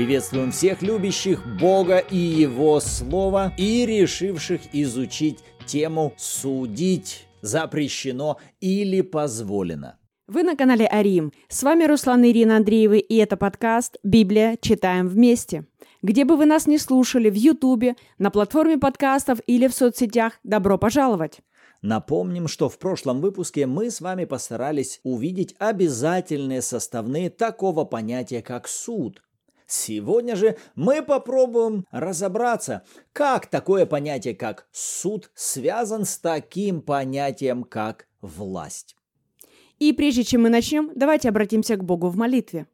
Приветствуем всех любящих Бога и Его Слово и решивших изучить тему «Судить запрещено или позволено». Вы на канале Арим. С вами Руслан и Ирина Андреевы, и это подкаст «Библия. Читаем вместе». Где бы вы нас не слушали, в Ютубе, на платформе подкастов или в соцсетях, добро пожаловать! Напомним, что в прошлом выпуске мы с вами постарались увидеть обязательные составные такого понятия, как суд. Сегодня же мы попробуем разобраться, как такое понятие, как суд, связан с таким понятием, как власть. И прежде чем мы начнем, давайте обратимся к Богу в молитве.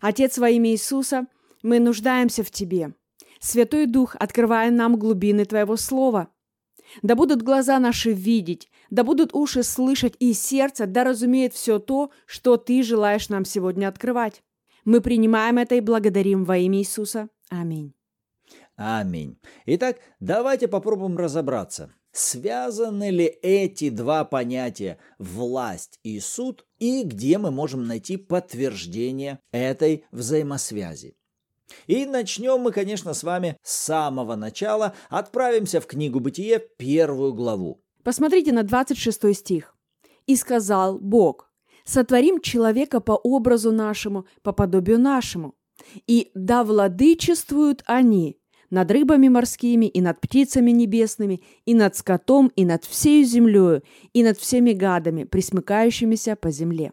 Отец во имя Иисуса, мы нуждаемся в Тебе. Святой Дух, открывая нам глубины Твоего Слова – да будут глаза наши видеть, да будут уши слышать и сердце, да разумеет все то, что Ты желаешь нам сегодня открывать. Мы принимаем это и благодарим во имя Иисуса. Аминь. Аминь. Итак, давайте попробуем разобраться. Связаны ли эти два понятия власть и суд, и где мы можем найти подтверждение этой взаимосвязи? И начнем мы, конечно, с вами с самого начала. Отправимся в книгу Бытие, первую главу. Посмотрите на 26 стих. «И сказал Бог, сотворим человека по образу нашему, по подобию нашему, и да владычествуют они над рыбами морскими, и над птицами небесными, и над скотом, и над всею землею, и над всеми гадами, присмыкающимися по земле».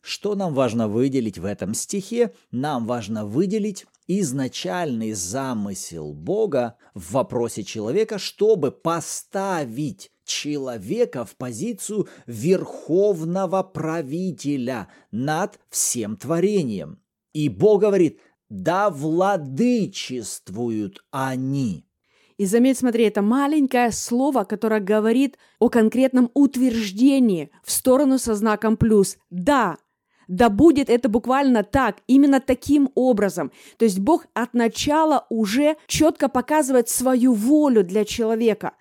Что нам важно выделить в этом стихе? Нам важно выделить изначальный замысел Бога в вопросе человека, чтобы поставить человека в позицию верховного правителя над всем творением. И Бог говорит, да владычествуют они. И заметь, смотри, это маленькое слово, которое говорит о конкретном утверждении в сторону со знаком плюс. Да, да будет это буквально так, именно таким образом. То есть Бог от начала уже четко показывает свою волю для человека.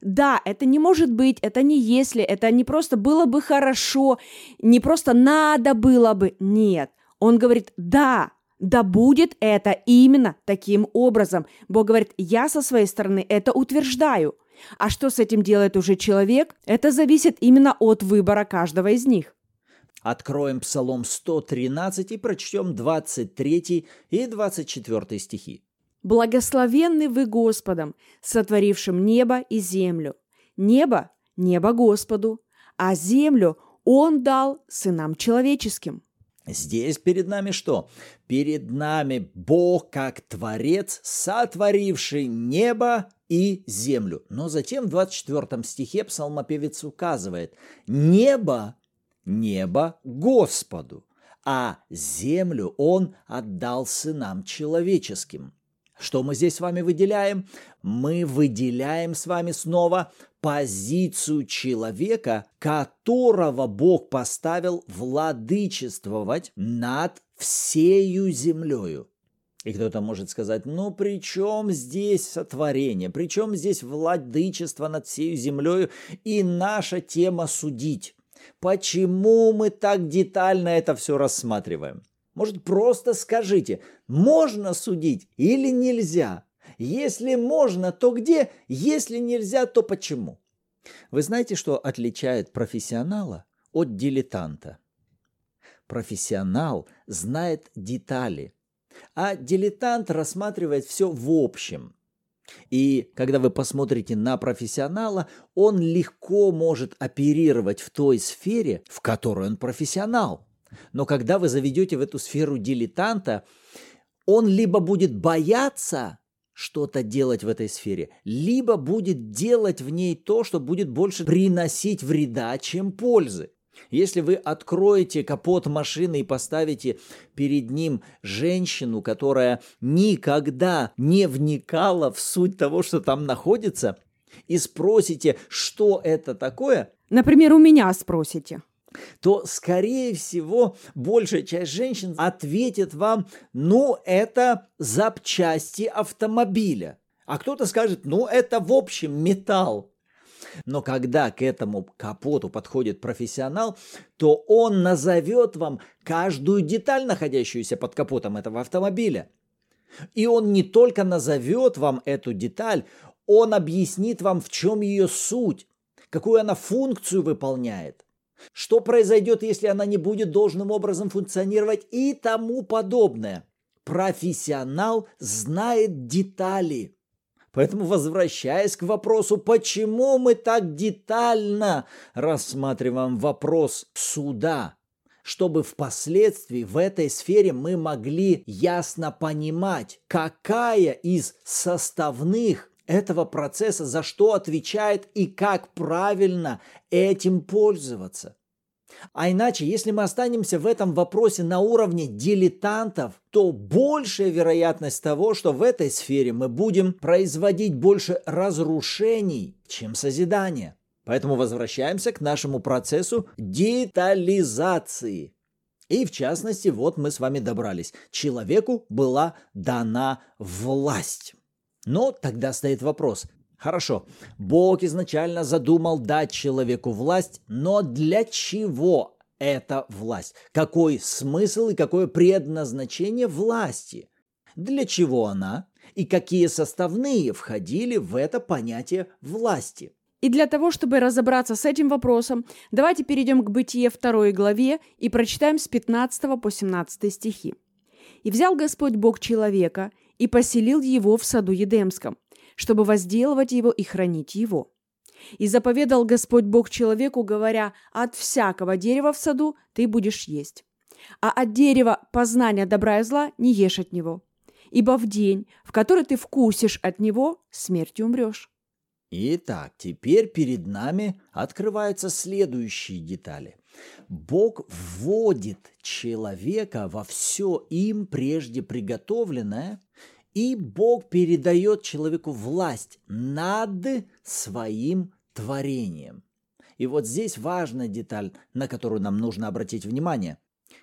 Да, это не может быть, это не если, это не просто было бы хорошо, не просто надо было бы. Нет, он говорит, да, да будет это именно таким образом. Бог говорит, я со своей стороны это утверждаю. А что с этим делает уже человек, это зависит именно от выбора каждого из них. Откроем Псалом 113 и прочтем 23 и 24 стихи. «Благословенны вы Господом, сотворившим небо и землю. Небо – небо Господу, а землю Он дал сынам человеческим». Здесь перед нами что? Перед нами Бог как Творец, сотворивший небо и землю. Но затем в 24 стихе псалмопевец указывает, небо небо Господу, а землю Он отдал сынам человеческим. Что мы здесь с вами выделяем? Мы выделяем с вами снова позицию человека, которого Бог поставил владычествовать над всею землею. И кто-то может сказать, ну при чем здесь сотворение, при чем здесь владычество над всею землею и наша тема судить? Почему мы так детально это все рассматриваем? Может, просто скажите, можно судить или нельзя? Если можно, то где? Если нельзя, то почему? Вы знаете, что отличает профессионала от дилетанта? Профессионал знает детали, а дилетант рассматривает все в общем – и когда вы посмотрите на профессионала, он легко может оперировать в той сфере, в которой он профессионал. Но когда вы заведете в эту сферу дилетанта, он либо будет бояться что-то делать в этой сфере, либо будет делать в ней то, что будет больше приносить вреда, чем пользы. Если вы откроете капот машины и поставите перед ним женщину, которая никогда не вникала в суть того, что там находится, и спросите, что это такое, Например, у меня спросите то, скорее всего, большая часть женщин ответит вам, ну, это запчасти автомобиля. А кто-то скажет, ну, это в общем металл. Но когда к этому капоту подходит профессионал, то он назовет вам каждую деталь, находящуюся под капотом этого автомобиля. И он не только назовет вам эту деталь, он объяснит вам, в чем ее суть, какую она функцию выполняет, что произойдет, если она не будет должным образом функционировать и тому подобное. Профессионал знает детали. Поэтому, возвращаясь к вопросу, почему мы так детально рассматриваем вопрос суда, чтобы впоследствии в этой сфере мы могли ясно понимать, какая из составных этого процесса за что отвечает и как правильно этим пользоваться. А иначе, если мы останемся в этом вопросе на уровне дилетантов, то большая вероятность того, что в этой сфере мы будем производить больше разрушений, чем созидания. Поэтому возвращаемся к нашему процессу детализации. И в частности, вот мы с вами добрались. Человеку была дана власть. Но тогда стоит вопрос, Хорошо, Бог изначально задумал дать человеку власть, но для чего эта власть? Какой смысл и какое предназначение власти? Для чего она? И какие составные входили в это понятие власти? И для того, чтобы разобраться с этим вопросом, давайте перейдем к Бытие 2 главе и прочитаем с 15 по 17 стихи. «И взял Господь Бог человека и поселил его в саду Едемском, чтобы возделывать его и хранить его. И заповедал Господь Бог человеку, говоря, «От всякого дерева в саду ты будешь есть, а от дерева познания добра и зла не ешь от него, ибо в день, в который ты вкусишь от него, смертью умрешь». Итак, теперь перед нами открываются следующие детали. Бог вводит человека во все им прежде приготовленное и Бог передает человеку власть над своим творением. И вот здесь важная деталь, на которую нам нужно обратить внимание.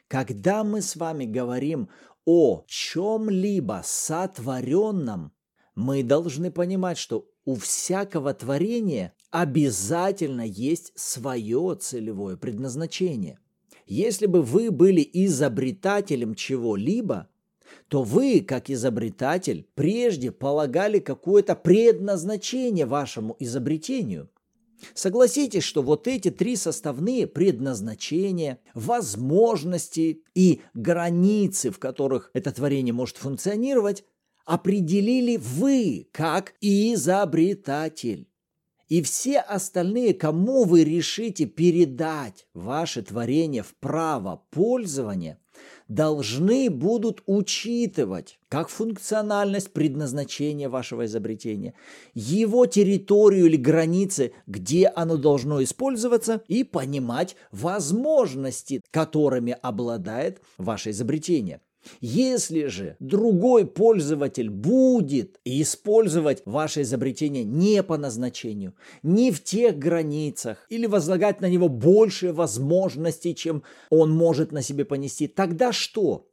Когда мы с вами говорим о чем-либо сотворенном, мы должны понимать, что у всякого творения обязательно есть свое целевое предназначение. Если бы вы были изобретателем чего-либо, то вы, как изобретатель, прежде полагали какое-то предназначение вашему изобретению. Согласитесь, что вот эти три составные предназначения, возможности и границы, в которых это творение может функционировать, определили вы как изобретатель. И все остальные, кому вы решите передать ваше творение в право пользования – должны будут учитывать как функциональность предназначения вашего изобретения, его территорию или границы, где оно должно использоваться, и понимать возможности, которыми обладает ваше изобретение. Если же другой пользователь будет использовать ваше изобретение не по назначению, не в тех границах, или возлагать на него больше возможностей, чем он может на себе понести, тогда что?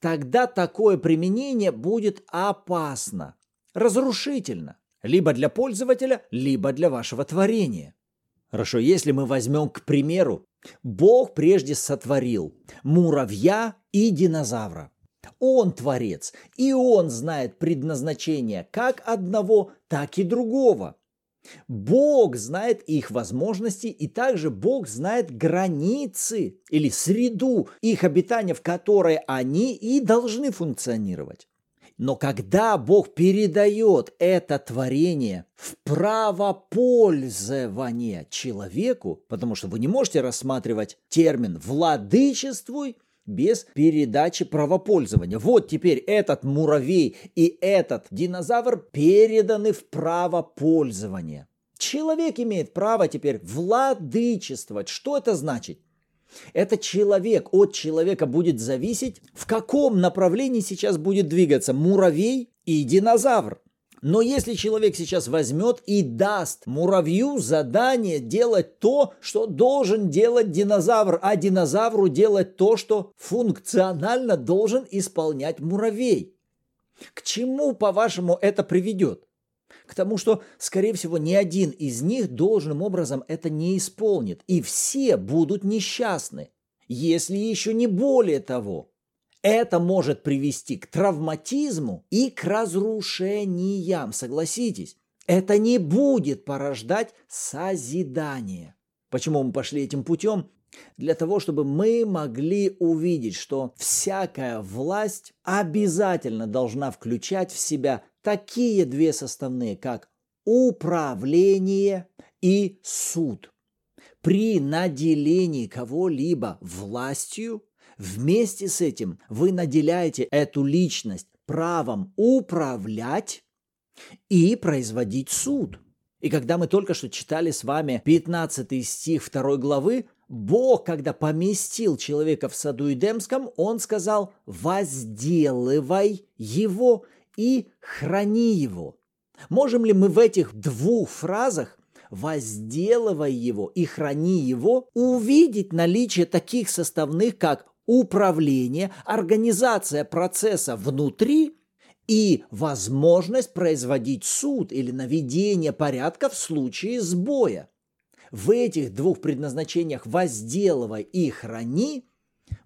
Тогда такое применение будет опасно, разрушительно, либо для пользователя, либо для вашего творения. Хорошо, если мы возьмем, к примеру, Бог прежде сотворил муравья и динозавра. Он творец, и он знает предназначение как одного, так и другого. Бог знает их возможности, и также Бог знает границы или среду их обитания, в которой они и должны функционировать. Но когда Бог передает это творение в право пользования человеку, потому что вы не можете рассматривать термин «владычествуй», без передачи правопользования. Вот теперь этот муравей и этот динозавр переданы в право пользования. Человек имеет право теперь владычествовать. Что это значит? Это человек, от человека будет зависеть, в каком направлении сейчас будет двигаться муравей и динозавр. Но если человек сейчас возьмет и даст муравью задание делать то, что должен делать динозавр, а динозавру делать то, что функционально должен исполнять муравей, к чему, по-вашему, это приведет? К тому, что, скорее всего, ни один из них должным образом это не исполнит, и все будут несчастны, если еще не более того. Это может привести к травматизму и к разрушениям, согласитесь. Это не будет порождать созидание. Почему мы пошли этим путем? Для того, чтобы мы могли увидеть, что всякая власть обязательно должна включать в себя такие две составные, как управление и суд. При наделении кого-либо властью, вместе с этим вы наделяете эту личность правом управлять и производить суд. И когда мы только что читали с вами 15 стих 2 главы, Бог, когда поместил человека в саду Эдемском, он сказал, возделывай его и храни его. Можем ли мы в этих двух фразах возделывай его и храни его, увидеть наличие таких составных, как управление, организация процесса внутри и возможность производить суд или наведение порядка в случае сбоя. В этих двух предназначениях «возделывай» и «храни»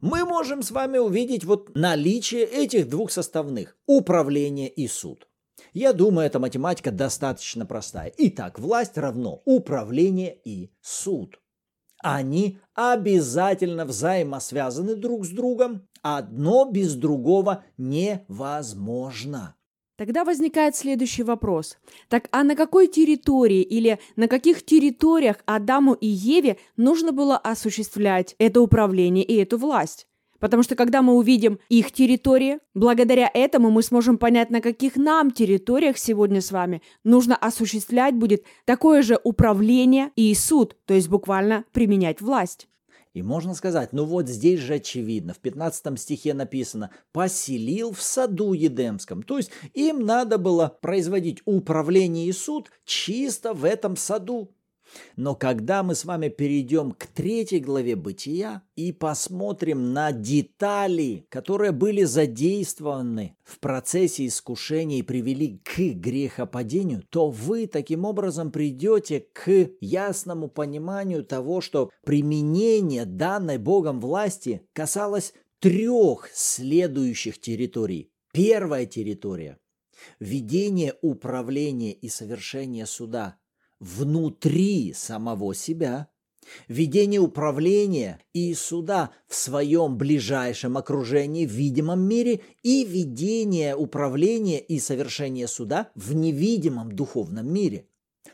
мы можем с вами увидеть вот наличие этих двух составных – управление и суд. Я думаю, эта математика достаточно простая. Итак, власть равно управление и суд. Они обязательно взаимосвязаны друг с другом. Одно без другого невозможно. Тогда возникает следующий вопрос. Так а на какой территории или на каких территориях Адаму и Еве нужно было осуществлять это управление и эту власть? Потому что когда мы увидим их территории, благодаря этому мы сможем понять, на каких нам территориях сегодня с вами нужно осуществлять будет такое же управление и суд, то есть буквально применять власть. И можно сказать, ну вот здесь же очевидно, в 15 стихе написано «поселил в саду Едемском». То есть им надо было производить управление и суд чисто в этом саду. Но когда мы с вами перейдем к третьей главе Бытия и посмотрим на детали, которые были задействованы в процессе искушения и привели к грехопадению, то вы таким образом придете к ясному пониманию того, что применение данной Богом власти касалось трех следующих территорий. Первая территория – ведение управления и совершение суда – внутри самого себя, ведение управления и суда в своем ближайшем окружении, в видимом мире, и ведение управления и совершение суда в невидимом духовном мире.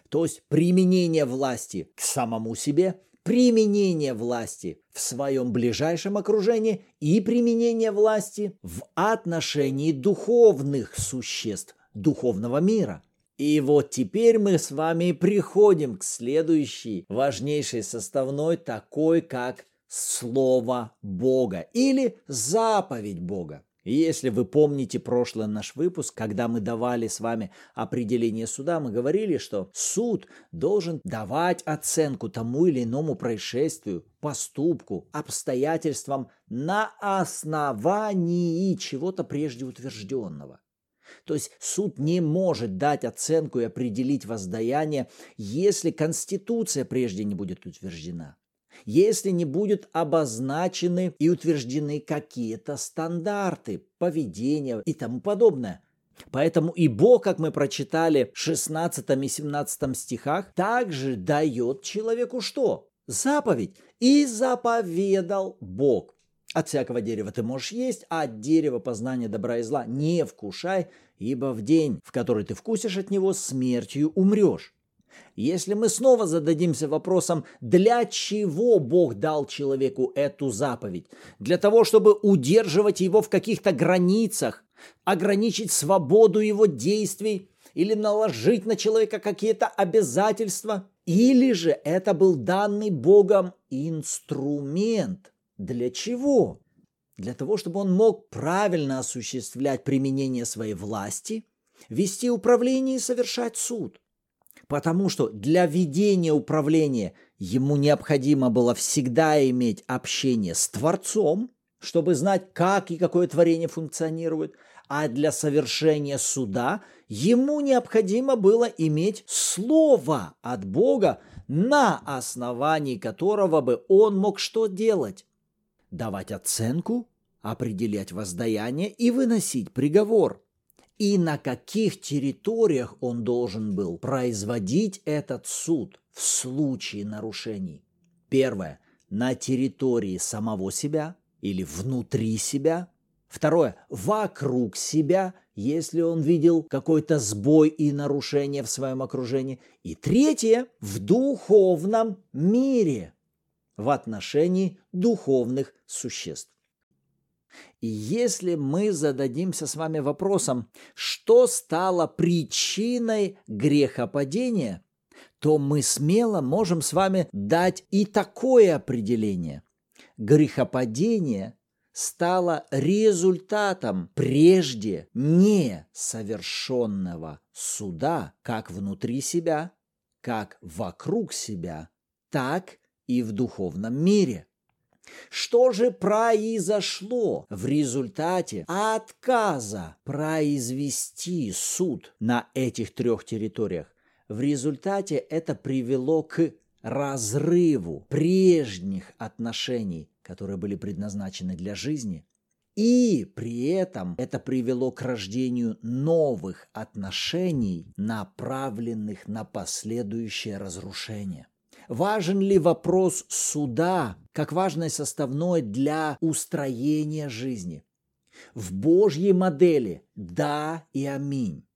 То есть применение власти к самому себе, применение власти в своем ближайшем окружении и применение власти в отношении духовных существ духовного мира – и вот теперь мы с вами приходим к следующей важнейшей составной, такой как Слово Бога или заповедь Бога. Если вы помните прошлый наш выпуск, когда мы давали с вами определение суда, мы говорили, что суд должен давать оценку тому или иному происшествию, поступку, обстоятельствам на основании чего-то прежде утвержденного. То есть суд не может дать оценку и определить воздаяние, если Конституция прежде не будет утверждена если не будут обозначены и утверждены какие-то стандарты поведения и тому подобное. Поэтому и Бог, как мы прочитали в 16 и 17 стихах, также дает человеку что? Заповедь. И заповедал Бог. От всякого дерева ты можешь есть, а от дерева познания добра и зла не вкушай, ибо в день, в который ты вкусишь от него, смертью умрешь. Если мы снова зададимся вопросом, для чего Бог дал человеку эту заповедь? Для того, чтобы удерживать его в каких-то границах, ограничить свободу его действий или наложить на человека какие-то обязательства? Или же это был данный Богом инструмент – для чего? Для того, чтобы он мог правильно осуществлять применение своей власти, вести управление и совершать суд. Потому что для ведения управления ему необходимо было всегда иметь общение с Творцом, чтобы знать, как и какое творение функционирует, а для совершения суда ему необходимо было иметь слово от Бога, на основании которого бы он мог что делать? Давать оценку, определять воздаяние и выносить приговор. И на каких территориях он должен был производить этот суд в случае нарушений? Первое. На территории самого себя или внутри себя. Второе. Вокруг себя, если он видел какой-то сбой и нарушение в своем окружении. И третье. В духовном мире в отношении духовных существ. И если мы зададимся с вами вопросом, что стало причиной грехопадения, то мы смело можем с вами дать и такое определение. Грехопадение стало результатом прежде несовершенного суда как внутри себя, как вокруг себя, так и в духовном мире. Что же произошло в результате отказа произвести суд на этих трех территориях? В результате это привело к разрыву прежних отношений, которые были предназначены для жизни, и при этом это привело к рождению новых отношений, направленных на последующее разрушение. Важен ли вопрос суда как важной составной для устроения жизни? В Божьей модели – да и аминь.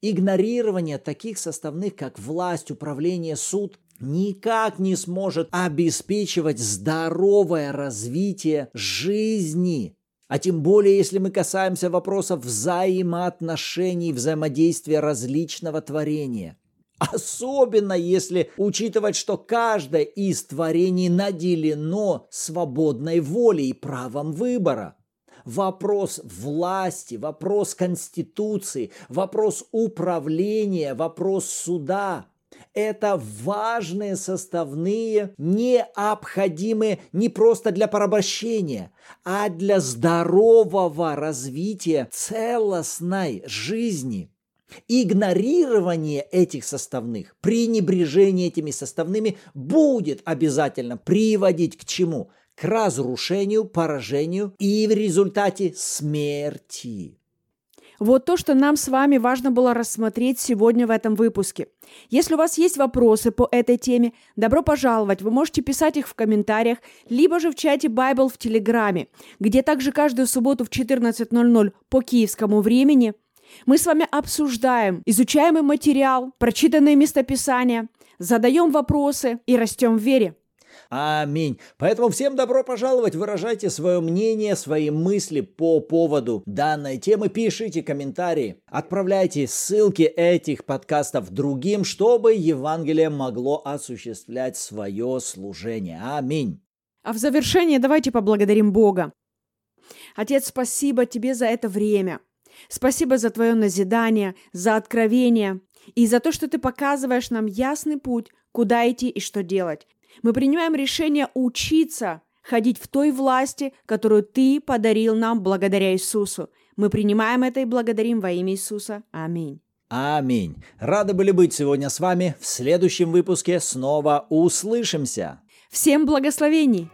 Игнорирование таких составных, как власть, управление, суд, никак не сможет обеспечивать здоровое развитие жизни. А тем более, если мы касаемся вопросов взаимоотношений, взаимодействия различного творения. Особенно если учитывать, что каждое из творений наделено свободной волей и правом выбора. Вопрос власти, вопрос конституции, вопрос управления, вопрос суда – это важные составные, необходимые не просто для порабощения, а для здорового развития целостной жизни – Игнорирование этих составных, пренебрежение этими составными будет обязательно приводить к чему? К разрушению, поражению и в результате смерти. Вот то, что нам с вами важно было рассмотреть сегодня в этом выпуске. Если у вас есть вопросы по этой теме, добро пожаловать. Вы можете писать их в комментариях, либо же в чате Bible в Телеграме, где также каждую субботу в 14.00 по киевскому времени – мы с вами обсуждаем изучаемый материал, прочитанные местописания, задаем вопросы и растем в вере. Аминь. Поэтому всем добро пожаловать, выражайте свое мнение, свои мысли по поводу данной темы, пишите комментарии, отправляйте ссылки этих подкастов другим, чтобы Евангелие могло осуществлять свое служение. Аминь. А в завершение давайте поблагодарим Бога. Отец, спасибо тебе за это время – Спасибо за твое назидание, за откровение и за то, что ты показываешь нам ясный путь, куда идти и что делать. Мы принимаем решение учиться ходить в той власти, которую ты подарил нам благодаря Иисусу. Мы принимаем это и благодарим во имя Иисуса. Аминь. Аминь. Рады были быть сегодня с вами. В следующем выпуске снова услышимся. Всем благословений!